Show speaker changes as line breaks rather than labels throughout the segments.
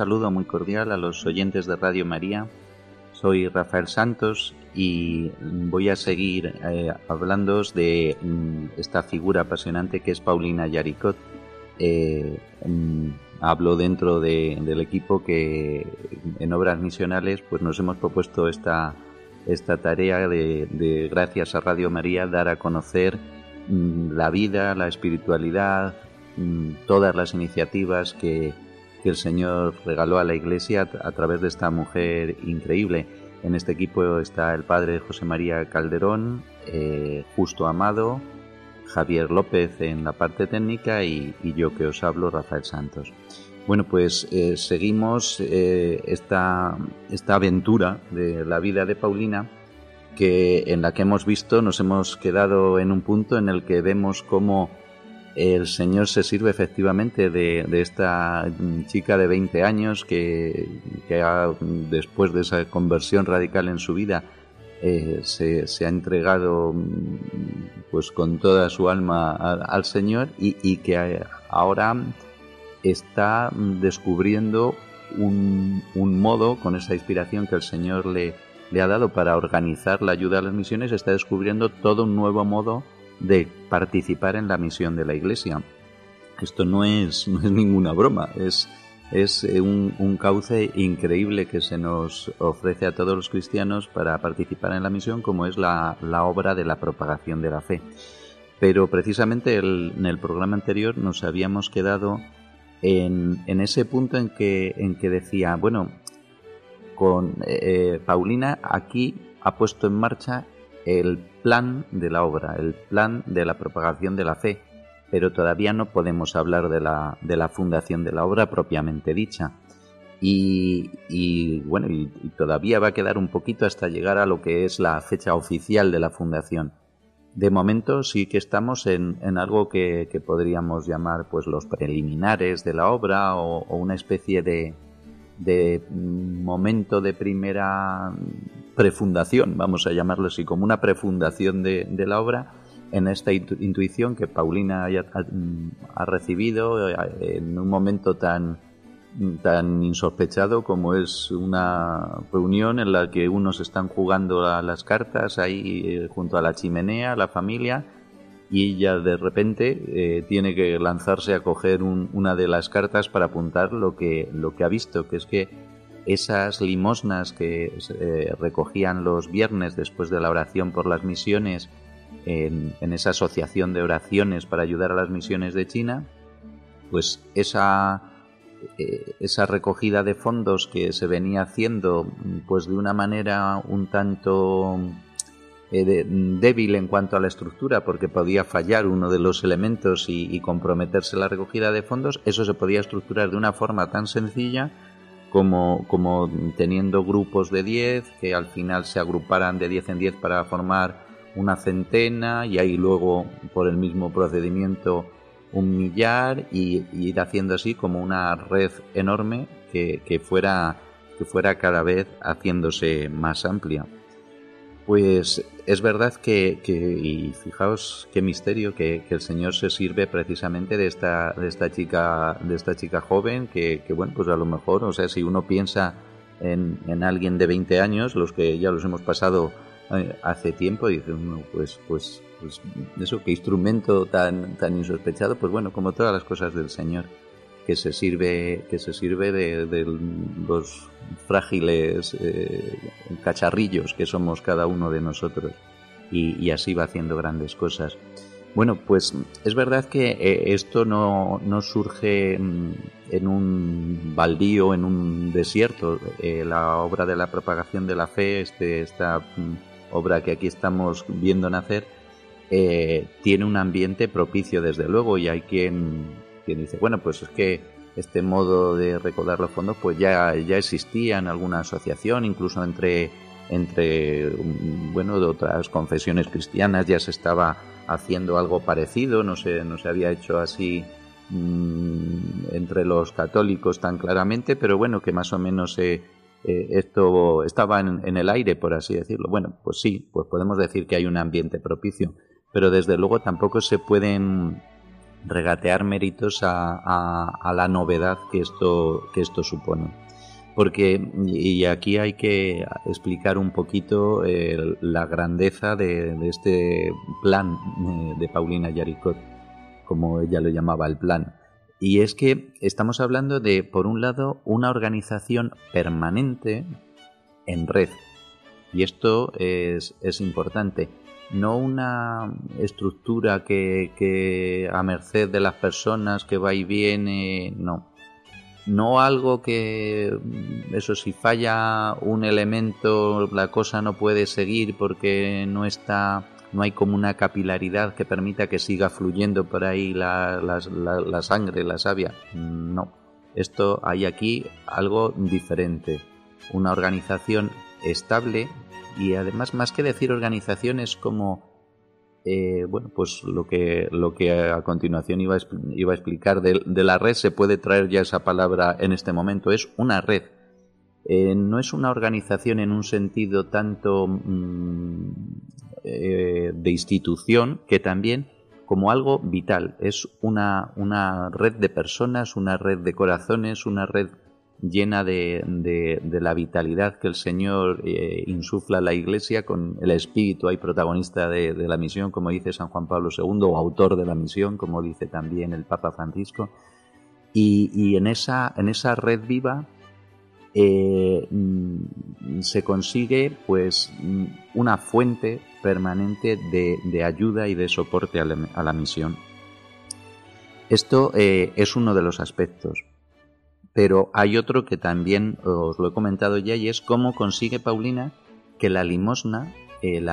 Saludo muy cordial a los oyentes de Radio María. Soy Rafael Santos y voy a seguir eh, hablando de mm, esta figura apasionante que es Paulina Yaricot. Eh, mm, hablo dentro del equipo que en obras misionales pues nos hemos propuesto esta, esta tarea de, de, gracias a Radio María, dar a conocer mm, la vida, la espiritualidad, todas las iniciativas que, que el Señor regaló a la Iglesia a través de esta mujer increíble. En este equipo está el padre José María Calderón, eh, Justo Amado, Javier López en la parte técnica y, yo que os hablo, Rafael Santos. Bueno, pues eh, seguimos eh, esta, esta aventura de la vida de Paulina, que en la que hemos visto, nos hemos quedado en un punto en el que vemos cómo el Señor se sirve efectivamente de, esta chica de 20 años que, después de esa conversión radical en su vida eh, se, ha entregado pues con toda su alma al, Señor y, que ahora está descubriendo un, modo con esa inspiración que el Señor le, le ha dado para organizar la ayuda a las misiones, está descubriendo todo un nuevo modo de participar en la misión de la Iglesia. Esto no es, no es ninguna broma, es, es eh, un, un, cauce increíble que se nos ofrece a todos los cristianos para participar en la misión, como es la, la obra de la propagación de la fe. Pero precisamente en el programa anterior nos habíamos quedado en, en, ese punto en que, en que decía, bueno, con eh, Paulina aquí ha puesto en marcha el plan de la obra, el plan de la propagación de la fe, pero todavía no podemos hablar de la, de la fundación de la obra propiamente dicha. Y, bueno, y, todavía va a quedar un poquito hasta llegar a lo que es la fecha oficial de la fundación. De momento sí que estamos en, algo que, podríamos llamar pues los preliminares de la obra o una especie de, de momento de primera prefundación, vamos a llamarlo así, como una prefundación de, la obra en esta intuición que Paulina ha, recibido eh, en un momento tan, tan insospechado como es una reunión en la que unos están jugando a las cartas ahí eh, junto a la chimenea, la familia, y ella de repente eh, tiene que lanzarse a coger una de las cartas para apuntar lo que, lo que ha visto, que es que esas limosnas que eh, recogían los viernes después de la oración por las misiones en, esa asociación de oraciones para ayudar a las misiones de China, pues esa, eh, esa recogida de fondos que se venía haciendo pues de una manera un tanto eh, débil en cuanto a la estructura porque podía fallar uno de los elementos y, comprometerse la recogida de fondos, eso se podía estructurar de una forma tan sencilla como, como teniendo grupos de 10 que al final se agruparan de 10 en 10 para formar una centena y ahí luego por el mismo procedimiento un millar y, ir haciendo así como una red enorme que, que, fuera, que fuera cada vez haciéndose más amplia. Pues es verdad que, y fijaos qué misterio, que, el Señor se sirve precisamente de esta, de esta chica, de esta chica joven, que, bueno, pues a lo mejor, o sea, si uno piensa en, alguien de 20 años, los que ya los hemos pasado eh, hace tiempo, dice uno, pues, pues, pues, eso, qué instrumento tan, tan insospechado, pues bueno, como todas las cosas del Señor que se sirve que se sirve de, los frágiles eh, cacharrillos que somos cada uno de nosotros. Y, así va haciendo grandes cosas. Bueno pues es verdad que eh, esto no, no, surge mm, en un baldío en un desierto. Eh, la obra de la propagación de la fe este, esta mm, obra que aquí estamos viendo nacer tiene un ambiente propicio desde luego y hay quien dice, bueno, pues es que este modo de recaudar los fondos pues ya, ya existía en alguna asociación, incluso entre, entre bueno, de otras confesiones cristianas ya se estaba haciendo algo parecido, no se, no se había hecho así mm, entre los católicos tan claramente, pero bueno, que más o menos eh, eh, esto estaba en, en, el aire, por así decirlo. Bueno, pues sí, pues podemos decir que hay un ambiente propicio, pero desde luego tampoco se pueden regatear méritos a, la novedad que esto, que esto supone. Porque, y aquí hay que explicar un poquito eh, la grandeza de, este plan eh, de Paulina Yaricot, como ella lo llamaba el plan. Y es que estamos hablando de, por un lado, una organización permanente en red. Y esto es, es importante no una estructura que, a merced de las personas que va y viene, no. No algo que, eso si falla un elemento, la cosa no puede seguir porque no está, no hay como una capilaridad que permita que siga fluyendo por ahí la, la sangre, la savia. No. Esto hay aquí algo diferente. Una organización estable y además más que decir organizaciones como eh, bueno pues lo que lo que a continuación iba a, iba a explicar de, la red se puede traer ya esa palabra en este momento es una red. Eh, no es una organización en un sentido tanto mm, eh, de institución que también como algo vital. Es una, una red de personas una red de corazones una red llena de, de, la vitalidad que el Señor eh, insufla a la Iglesia con el espíritu, hay protagonista de, la misión, como dice San Juan Pablo II, o autor de la misión, como dice también el Papa Francisco. Y, en, esa, en esa red viva eh, mm, se consigue pues mm, una fuente permanente de, ayuda y de soporte a la, misión. Esto eh, es uno de los aspectos. Pero hay otro que también os lo he comentado ya y es cómo consigue Paulina que la limosna, eh,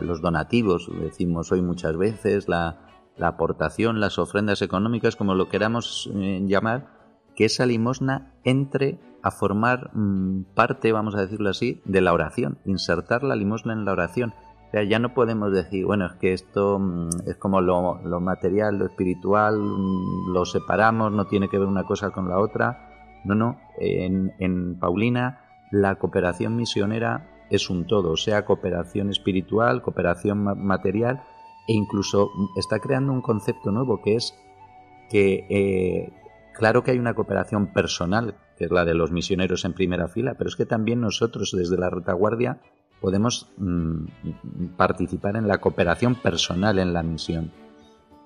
los donativos, decimos hoy muchas veces, la, aportación, las ofrendas económicas, como lo queramos eh, llamar, que esa limosna entre a formar mm, parte, vamos a decirlo así, de la oración, insertar la limosna en la oración. O sea, ya no podemos decir, bueno, es que esto mm, es como lo, material, lo espiritual, mm, lo separamos, no tiene que ver una cosa con la otra. No, no, en, Paulina la cooperación misionera es un todo, sea cooperación espiritual, cooperación material e incluso está creando un concepto nuevo que es que eh, claro que hay una cooperación personal, que es la de los misioneros en primera fila, pero es que también nosotros desde la retaguardia podemos mm, participar en la cooperación personal en la misión.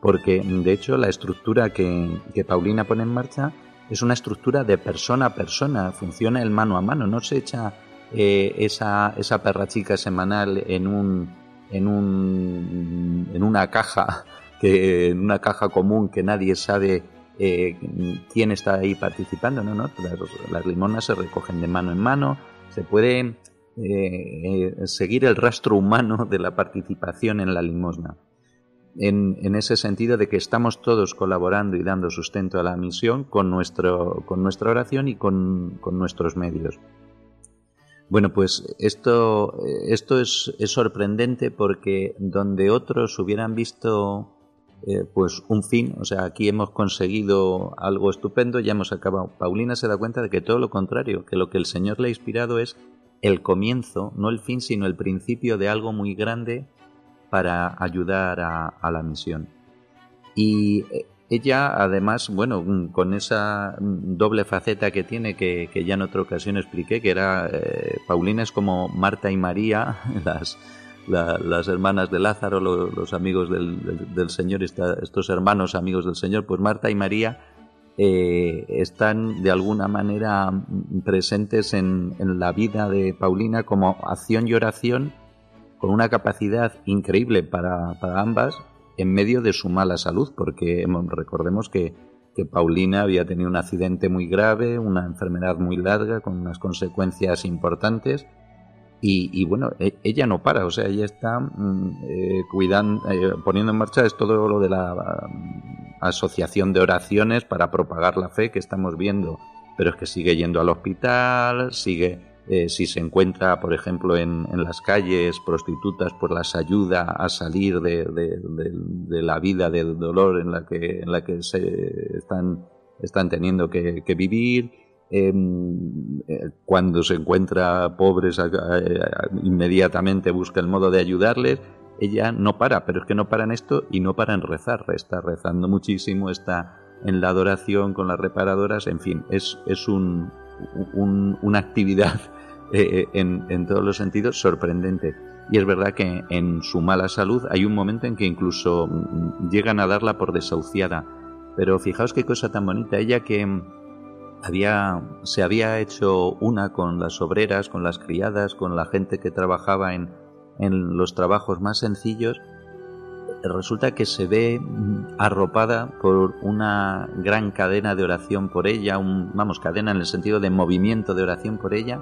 Porque de hecho la estructura que, que Paulina pone en marcha es una estructura de persona a persona, funciona el mano a mano, no se echa eh, esa, esa perra chica semanal en un, en un en una caja en una caja común que nadie sabe eh, quién está ahí participando no no las, limonas se recogen de mano en mano se puede eh, seguir el rastro humano de la participación en la limosna en, ese sentido de que estamos todos colaborando y dando sustento a la misión con, nuestro, con nuestra oración y con, nuestros medios. Bueno, pues esto, esto es, sorprendente porque donde otros hubieran visto eh, pues un fin, o sea, aquí hemos conseguido algo estupendo, ya hemos acabado. Paulina se da cuenta de que todo lo contrario, que lo que el Señor le ha inspirado es el comienzo, no el fin, sino el principio de algo muy grande para ayudar a, la misión. Y eh, ella, además, bueno, mm, con esa mm, doble faceta que tiene, que, ya en otra ocasión expliqué, que era, eh, Paulina es como Marta y María, las, las hermanas de Lázaro, los, amigos del, Señor, estos hermanos amigos del Señor, pues Marta y María eh, están de alguna manera presentes en, en la vida de Paulina como acción y oración con una capacidad increíble para, ambas en medio de su mala salud, porque recordemos que, Paulina había tenido un accidente muy grave, una enfermedad muy larga, con unas consecuencias importantes, y, bueno, e, ella no para, o sea, ella está mm, eh, cuidando, eh, poniendo en marcha es todo lo de la asociación de oraciones para propagar la fe que estamos viendo, pero es que sigue yendo al hospital, sigue, eh, si se encuentra, por ejemplo, en, las calles prostitutas, pues las ayuda a salir de, la vida del dolor en la que, en la que se están, teniendo que, vivir. Em, eh, cuando se encuentra pobres, inmediatamente busca el modo de ayudarles ella no para, pero es que no para en esto y no para en rezar, está rezando muchísimo, está en la adoración con las reparadoras, en fin, es, es un, una actividad eh, eh, en, todos los sentidos sorprendente. Y es verdad que en su mala salud hay un momento en que incluso mm, llegan a darla por desahuciada. Pero fijaos qué cosa tan bonita, ella que había, se había hecho una con las obreras, con las criadas, con la gente que trabajaba en, en los trabajos más sencillos, resulta que se ve arropada por una gran cadena de oración por ella, un, vamos, cadena en el sentido de movimiento de oración por ella,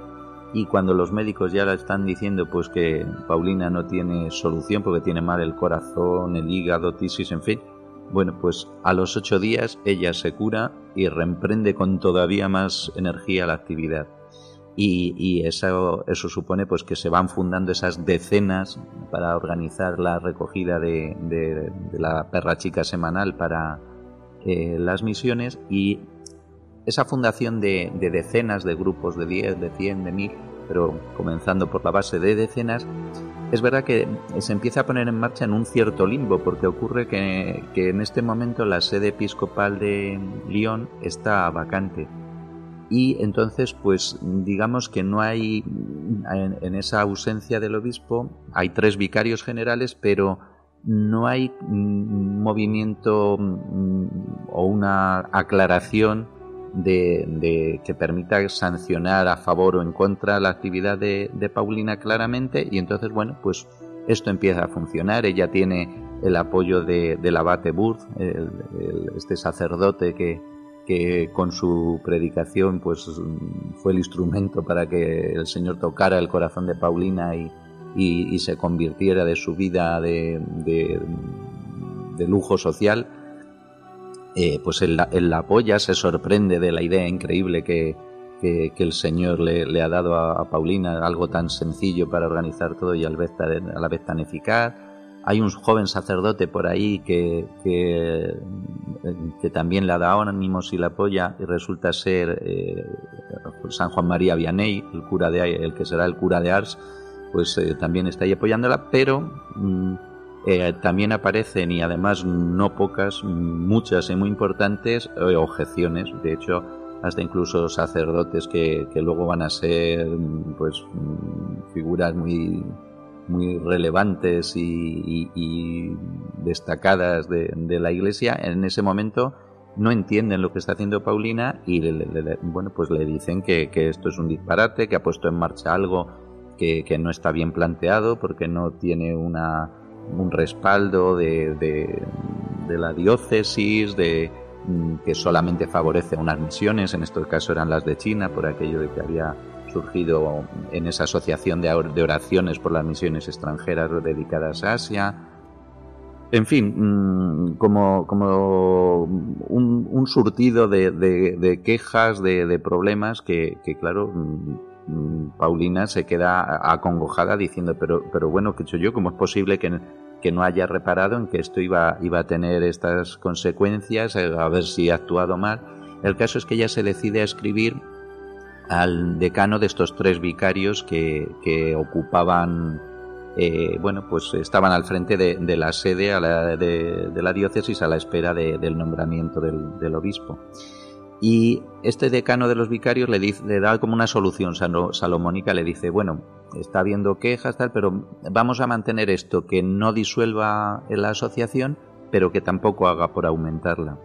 y cuando los médicos ya la están diciendo pues que Paulina no tiene solución porque tiene mal el corazón, el hígado, tisis, en fin, bueno, pues a los ocho días ella se cura y reemprende con todavía más energía la actividad y, eso, eso, supone pues que se van fundando esas decenas para organizar la recogida de, la perra chica semanal para eh, las misiones y esa fundación de, decenas de grupos de 10, de 100, de 1000, pero comenzando por la base de decenas, es verdad que se empieza a poner en marcha en un cierto limbo, porque ocurre que en este momento la sede episcopal de Lyon está vacante y entonces pues digamos que no hay en, esa ausencia del obispo hay tres vicarios generales pero no hay un movimiento mm, o una aclaración de, que permita sancionar a favor o en contra la actividad de, Paulina claramente y entonces bueno pues esto empieza a funcionar. Ella tiene el apoyo de, del abate Burth este sacerdote que, que con su predicación pues fue el instrumento para que el Señor tocara el corazón de Paulina y, y, se convirtiera de su vida de, de, lujo social, eh, pues él, la apoya, se sorprende de la idea increíble que, que, el Señor le, le ha dado a, Paulina, algo tan sencillo para organizar todo y a la vez tan eficaz hay un joven sacerdote por ahí que, que, también le ha dado ánimos y la apoya y resulta ser eh, San Juan María Vianney, el, cura de, el que será el cura de Ars, pues eh, también está ahí apoyándola, pero mm, eh, también aparecen y además no pocas, muchas y muy importantes objeciones. De hecho, hasta incluso sacerdotes que, que luego van a ser pues mm, figuras muy muy relevantes y, destacadas de, la Iglesia, en ese momento no entienden lo que está haciendo Paulina y le, bueno pues le dicen que, esto es un disparate, que ha puesto en marcha algo que, no está bien planteado porque no tiene una, un respaldo de, de la diócesis, de mm, que solamente favorece a unas misiones, en este caso eran las de China, por aquello de que había surgido en esa asociación de oraciones por las misiones extranjeras dedicadas a Asia. En fin, mm, como, como un, surtido de, quejas, de, problemas que, claro, mm, Paulina se queda acongojada diciendo, pero, pero bueno, ¿qué he hecho yo? ¿Cómo es posible que, que no haya reparado en que esto iba a tener estas consecuencias, a ver si ha actuado mal? El caso es que ella se decide a escribir al decano de estos tres vicarios que, ocupaban, eh, bueno, pues estaban al frente de, la sede de, la diócesis a la espera del nombramiento del, obispo. Y este decano de los vicarios le, dice, le da como una solución salomónica, le dice, bueno, está habiendo quejas, tal, pero vamos a mantener esto, que no disuelva la asociación, pero que tampoco haga por aumentarla.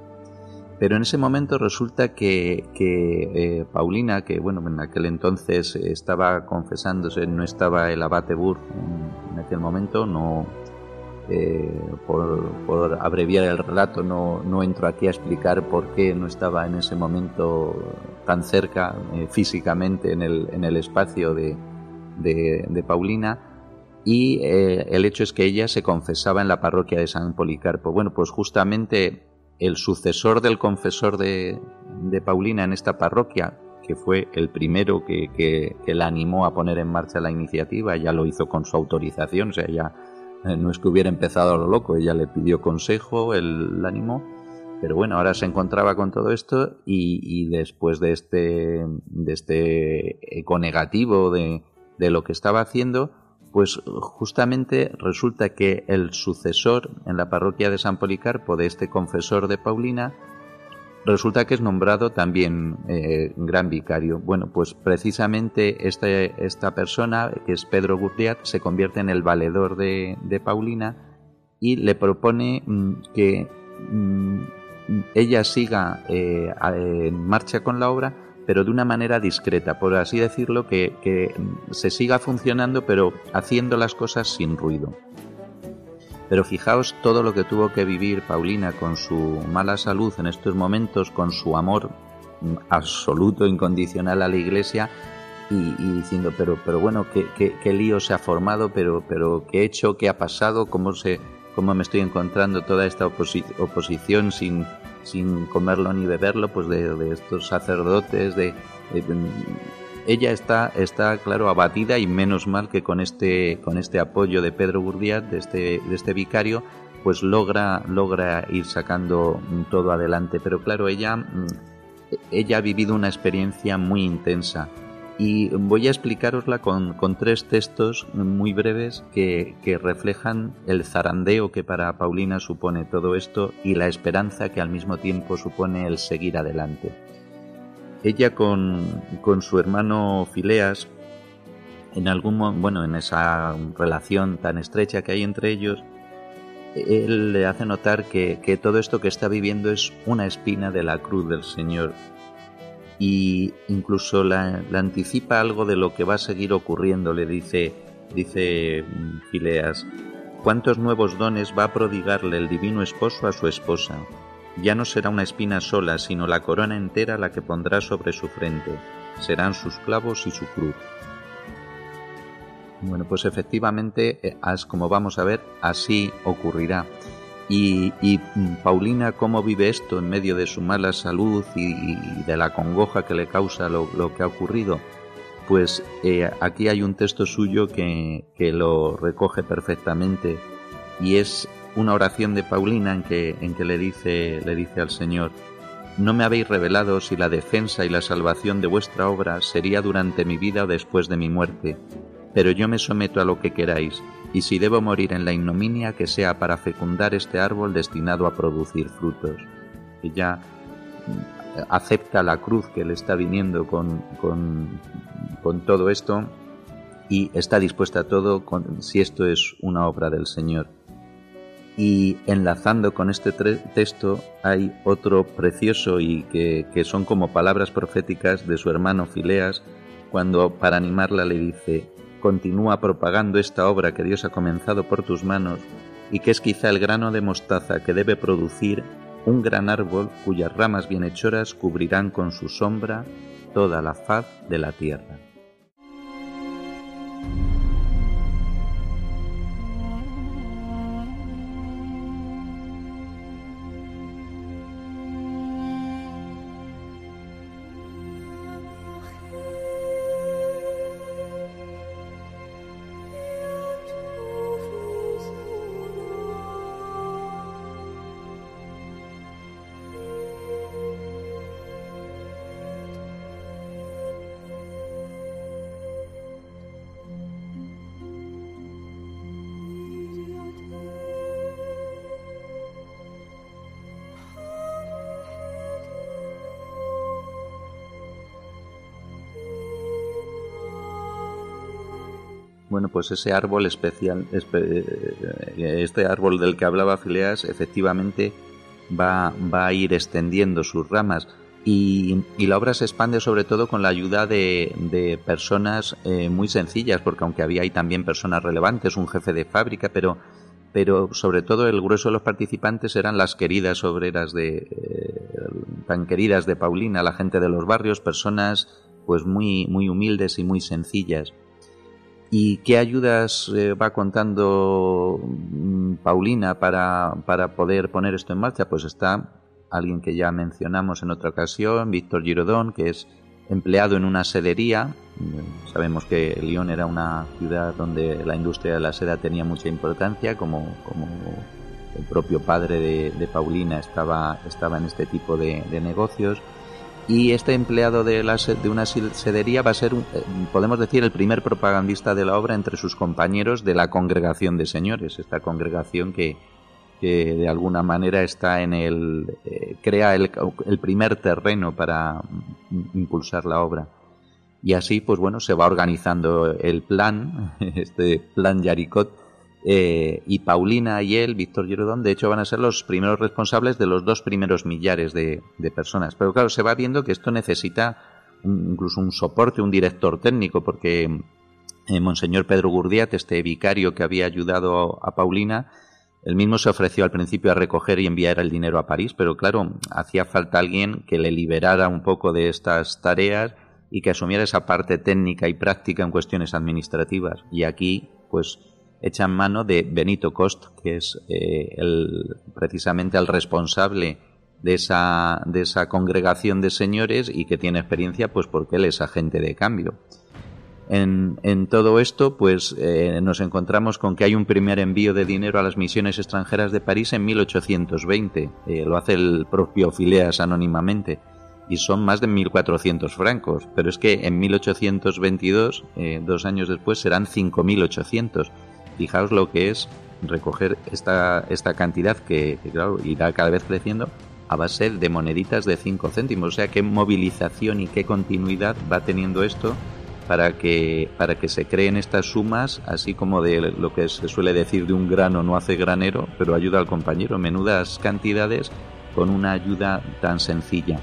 Pero en ese momento resulta que, eh, Paulina, que bueno, en aquel entonces estaba confesándose, no estaba el abate Burr en, aquel momento, no eh, por, abreviar el relato, no, no, entro aquí a explicar por qué no estaba en ese momento tan cerca eh, físicamente en el, en el espacio de, de, Paulina. Y el hecho es que ella se confesaba en la parroquia de San Policarpo. Bueno, pues justamente el sucesor del confesor de, Paulina en esta parroquia, que fue el primero que, que, la animó a poner en marcha la iniciativa, ya lo hizo con su autorización, o sea, ya eh, no es que hubiera empezado a lo loco, ella le pidió consejo, él la animó, pero bueno, ahora se encontraba con todo esto y, después de este, de este eco negativo de, de lo que estaba haciendo, pues justamente resulta que el sucesor en la parroquia de San Policarpo de este confesor de Paulina resulta que es nombrado también eh, gran vicario. Bueno, pues precisamente este, esta persona, que es Pedro Gurdiat, se convierte en el valedor de, Paulina y le propone mm, que mm, ella siga eh, en marcha con la obra, pero de una manera discreta, por así decirlo, que, se siga funcionando, pero haciendo las cosas sin ruido. Pero fijaos todo lo que tuvo que vivir Paulina con su mala salud en estos momentos, con su amor absoluto, incondicional a la iglesia, y, diciendo, pero, pero bueno, ¿qué, lío se ha formado, pero, pero qué he hecho, qué ha pasado, cómo, se, cómo me estoy encontrando toda esta oposición sin, sin comerlo ni beberlo, pues de, estos sacerdotes, de, ella está, está, claro, abatida y menos mal que con este, con este apoyo de Pedro Gurdiat, de este, de este vicario, pues logra, logra ir sacando todo adelante. Pero claro, ella, mm, ella ha vivido una experiencia muy intensa y voy a explicarosla con, tres textos muy breves que, reflejan el zarandeo que para Paulina supone todo esto y la esperanza que al mismo tiempo supone el seguir adelante. Ella con, su hermano Fileas, en algún bueno, en esa relación tan estrecha que hay entre ellos, él le hace notar que, que todo esto que está viviendo es una espina de la cruz del Señor y incluso la, anticipa algo de lo que va a seguir ocurriendo, le dice, dice Fileas, ¿cuántos nuevos dones va a prodigarle el divino esposo a su esposa? Ya no será una espina sola, sino la corona entera la que pondrá sobre su frente. Serán sus clavos y su cruz. Bueno, pues efectivamente, eh, como vamos a ver, así ocurrirá. Y, mm, Paulina, ¿cómo vive esto en medio de su mala salud y, de la congoja que le causa lo, que ha ocurrido? Pues eh, aquí hay un texto suyo que, lo recoge perfectamente y es una oración de Paulina en que, en que le, dice, le dice al Señor, no me habéis revelado si la defensa y la salvación de vuestra obra sería durante mi vida o después de mi muerte, pero yo me someto a lo que queráis y si debo morir en la ignominia, que sea para fecundar este árbol destinado a producir frutos. Ella mm, acepta la cruz que le está viniendo con, con, todo esto y está dispuesta a todo si esto es una obra del Señor. Y enlazando con este texto hay otro precioso y que, que son como palabras proféticas de su hermano Fileas, cuando para animarla le dice, Continúa propagando esta obra que Dios ha comenzado por tus manos y que es quizá el grano de mostaza que debe producir un gran árbol cuyas ramas bienhechoras cubrirán con su sombra toda la faz de la tierra. Bueno, pues ese árbol especial, eh, este árbol del que hablaba Fileas, efectivamente va, va a ir extendiendo sus ramas y, la obra se expande sobre todo con la ayuda de, personas eh, muy sencillas, porque aunque había ahí también personas relevantes, un jefe de fábrica, pero, pero sobre todo el grueso de los participantes eran las queridas obreras de eh, tan queridas de Paulina, la gente de los barrios, personas pues muy, muy humildes y muy sencillas. ¿Y qué ayudas eh, va contando mm, Paulina para, poder poner esto en marcha? Pues está alguien que ya mencionamos en otra ocasión, Víctor Girodón, que es empleado en una sedería. Sabemos que Lyon era una ciudad donde la industria de la seda tenía mucha importancia, como, como el propio padre de, Paulina estaba, estaba en este tipo de, negocios. Y este empleado de, la, de una sedería va a ser, eh, podemos decir, el primer propagandista de la obra entre sus compañeros de la congregación de señores, esta congregación que, que de alguna manera está en el eh, crea el, primer terreno para impulsar la obra. Y así pues bueno se va organizando el plan este plan Yaricot eh, y Paulina y él Víctor Girodón de hecho van a ser los primeros responsables de los dos primeros millares de, personas pero claro se va viendo que esto necesita incluso un soporte un director técnico porque eh, Monseñor Pedro Gurdiat este vicario que había ayudado a Paulina él mismo se ofreció al principio a recoger y enviar el dinero a París, pero claro, hacía falta alguien que le liberara un poco de estas tareas y que asumiera esa parte técnica y práctica en cuestiones administrativas. Y aquí, pues, echan mano de Benito Cost, que es eh, el, precisamente el responsable de esa, de esa congregación de señores y que tiene experiencia, pues porque él es agente de cambio. En, todo esto, pues eh, nos encontramos con que hay un primer envío de dinero a las misiones extranjeras de París en 1820. Eh, lo hace el propio Fileas anónimamente. Y son más de 1.400 francos. Pero es que en 1822, eh, dos años después, serán 5.800. Fijaos lo que es recoger esta, esta cantidad que, claro, irá cada vez creciendo a base de moneditas de 5 céntimos. O sea, qué movilización y qué continuidad va teniendo esto para que, para que se creen estas sumas, así como de lo que se suele decir de un grano no hace granero, pero ayuda al compañero, menudas cantidades con una ayuda tan sencilla.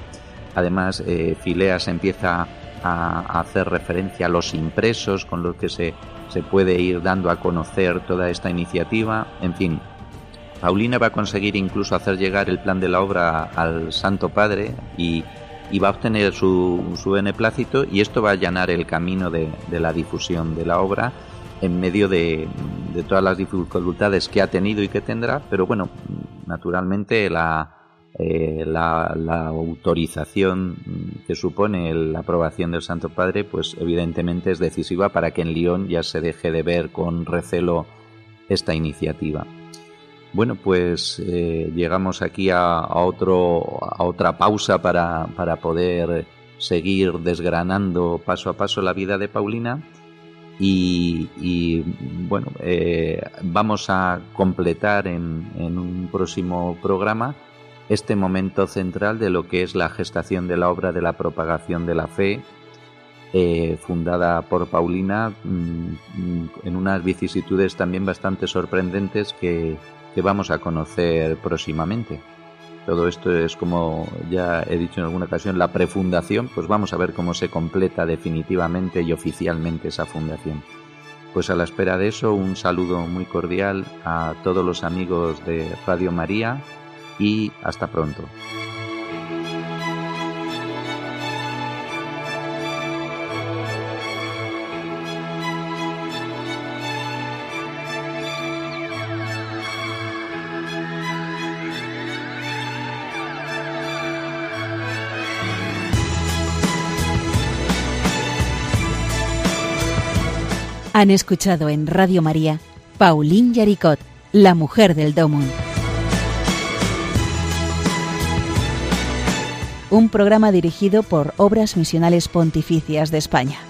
Además, eh, Fileas empieza a, hacer referencia a los impresos con los que se, se puede ir dando a conocer toda esta iniciativa. En fin, Paulina va a conseguir incluso hacer llegar el plan de la obra al Santo Padre y y va a obtener su, su beneplácito y esto va a allanar el camino de, la difusión de la obra en medio de, todas las dificultades que ha tenido y que tendrá, pero bueno, naturalmente la, eh, la, autorización que supone la aprobación del Santo Padre, pues evidentemente es decisiva para que en Lyon ya se deje de ver con recelo esta iniciativa. Bueno, pues eh, llegamos aquí a, otro, a otra pausa para, poder seguir desgranando paso a paso la vida de Paulina. Y, bueno, eh, vamos a completar en, un próximo programa este momento central de lo que es la gestación de la obra de la propagación de la fe, eh, fundada por Paulina, mm, en unas vicisitudes también bastante sorprendentes que, que vamos a conocer próximamente. Todo esto es como ya he dicho en alguna ocasión, la prefundación, pues vamos a ver cómo se completa definitivamente y oficialmente esa fundación. Pues a la espera de eso, un saludo muy cordial a todos los amigos de Radio María y hasta pronto.
Han escuchado en Radio María Pauline Yaricot, la mujer del Domund. Un programa dirigido por Obras Misionales Pontificias de España.